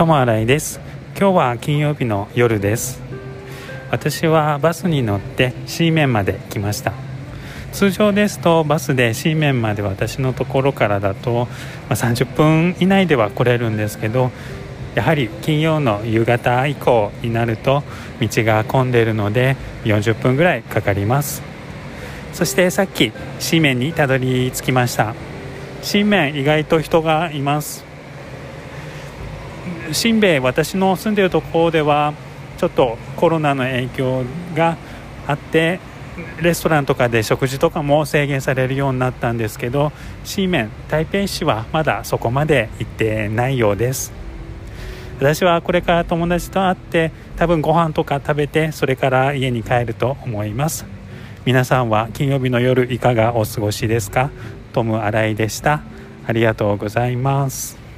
友新井です。今日は金曜日の夜です。私はバスに乗って C 面まで来ました。通常ですとバスで C 面まで私のところからだと、まあ、30分以内では来れるんですけどやはり金曜の夕方以降になると道が混んでいるので40分ぐらいかかります。そしてさっき C 面にたどり着きました。新面意外と人がいます。新兵衛私の住んでいるところではちょっとコロナの影響があってレストランとかで食事とかも制限されるようになったんですけど新面台北市はまだそこまで行ってないようです。私はこれから友達と会って多分ご飯とか食べてそれから家に帰ると思います。皆さんは金曜日の夜いかがお過ごしですか？トム・アライでした。ありがとうございます。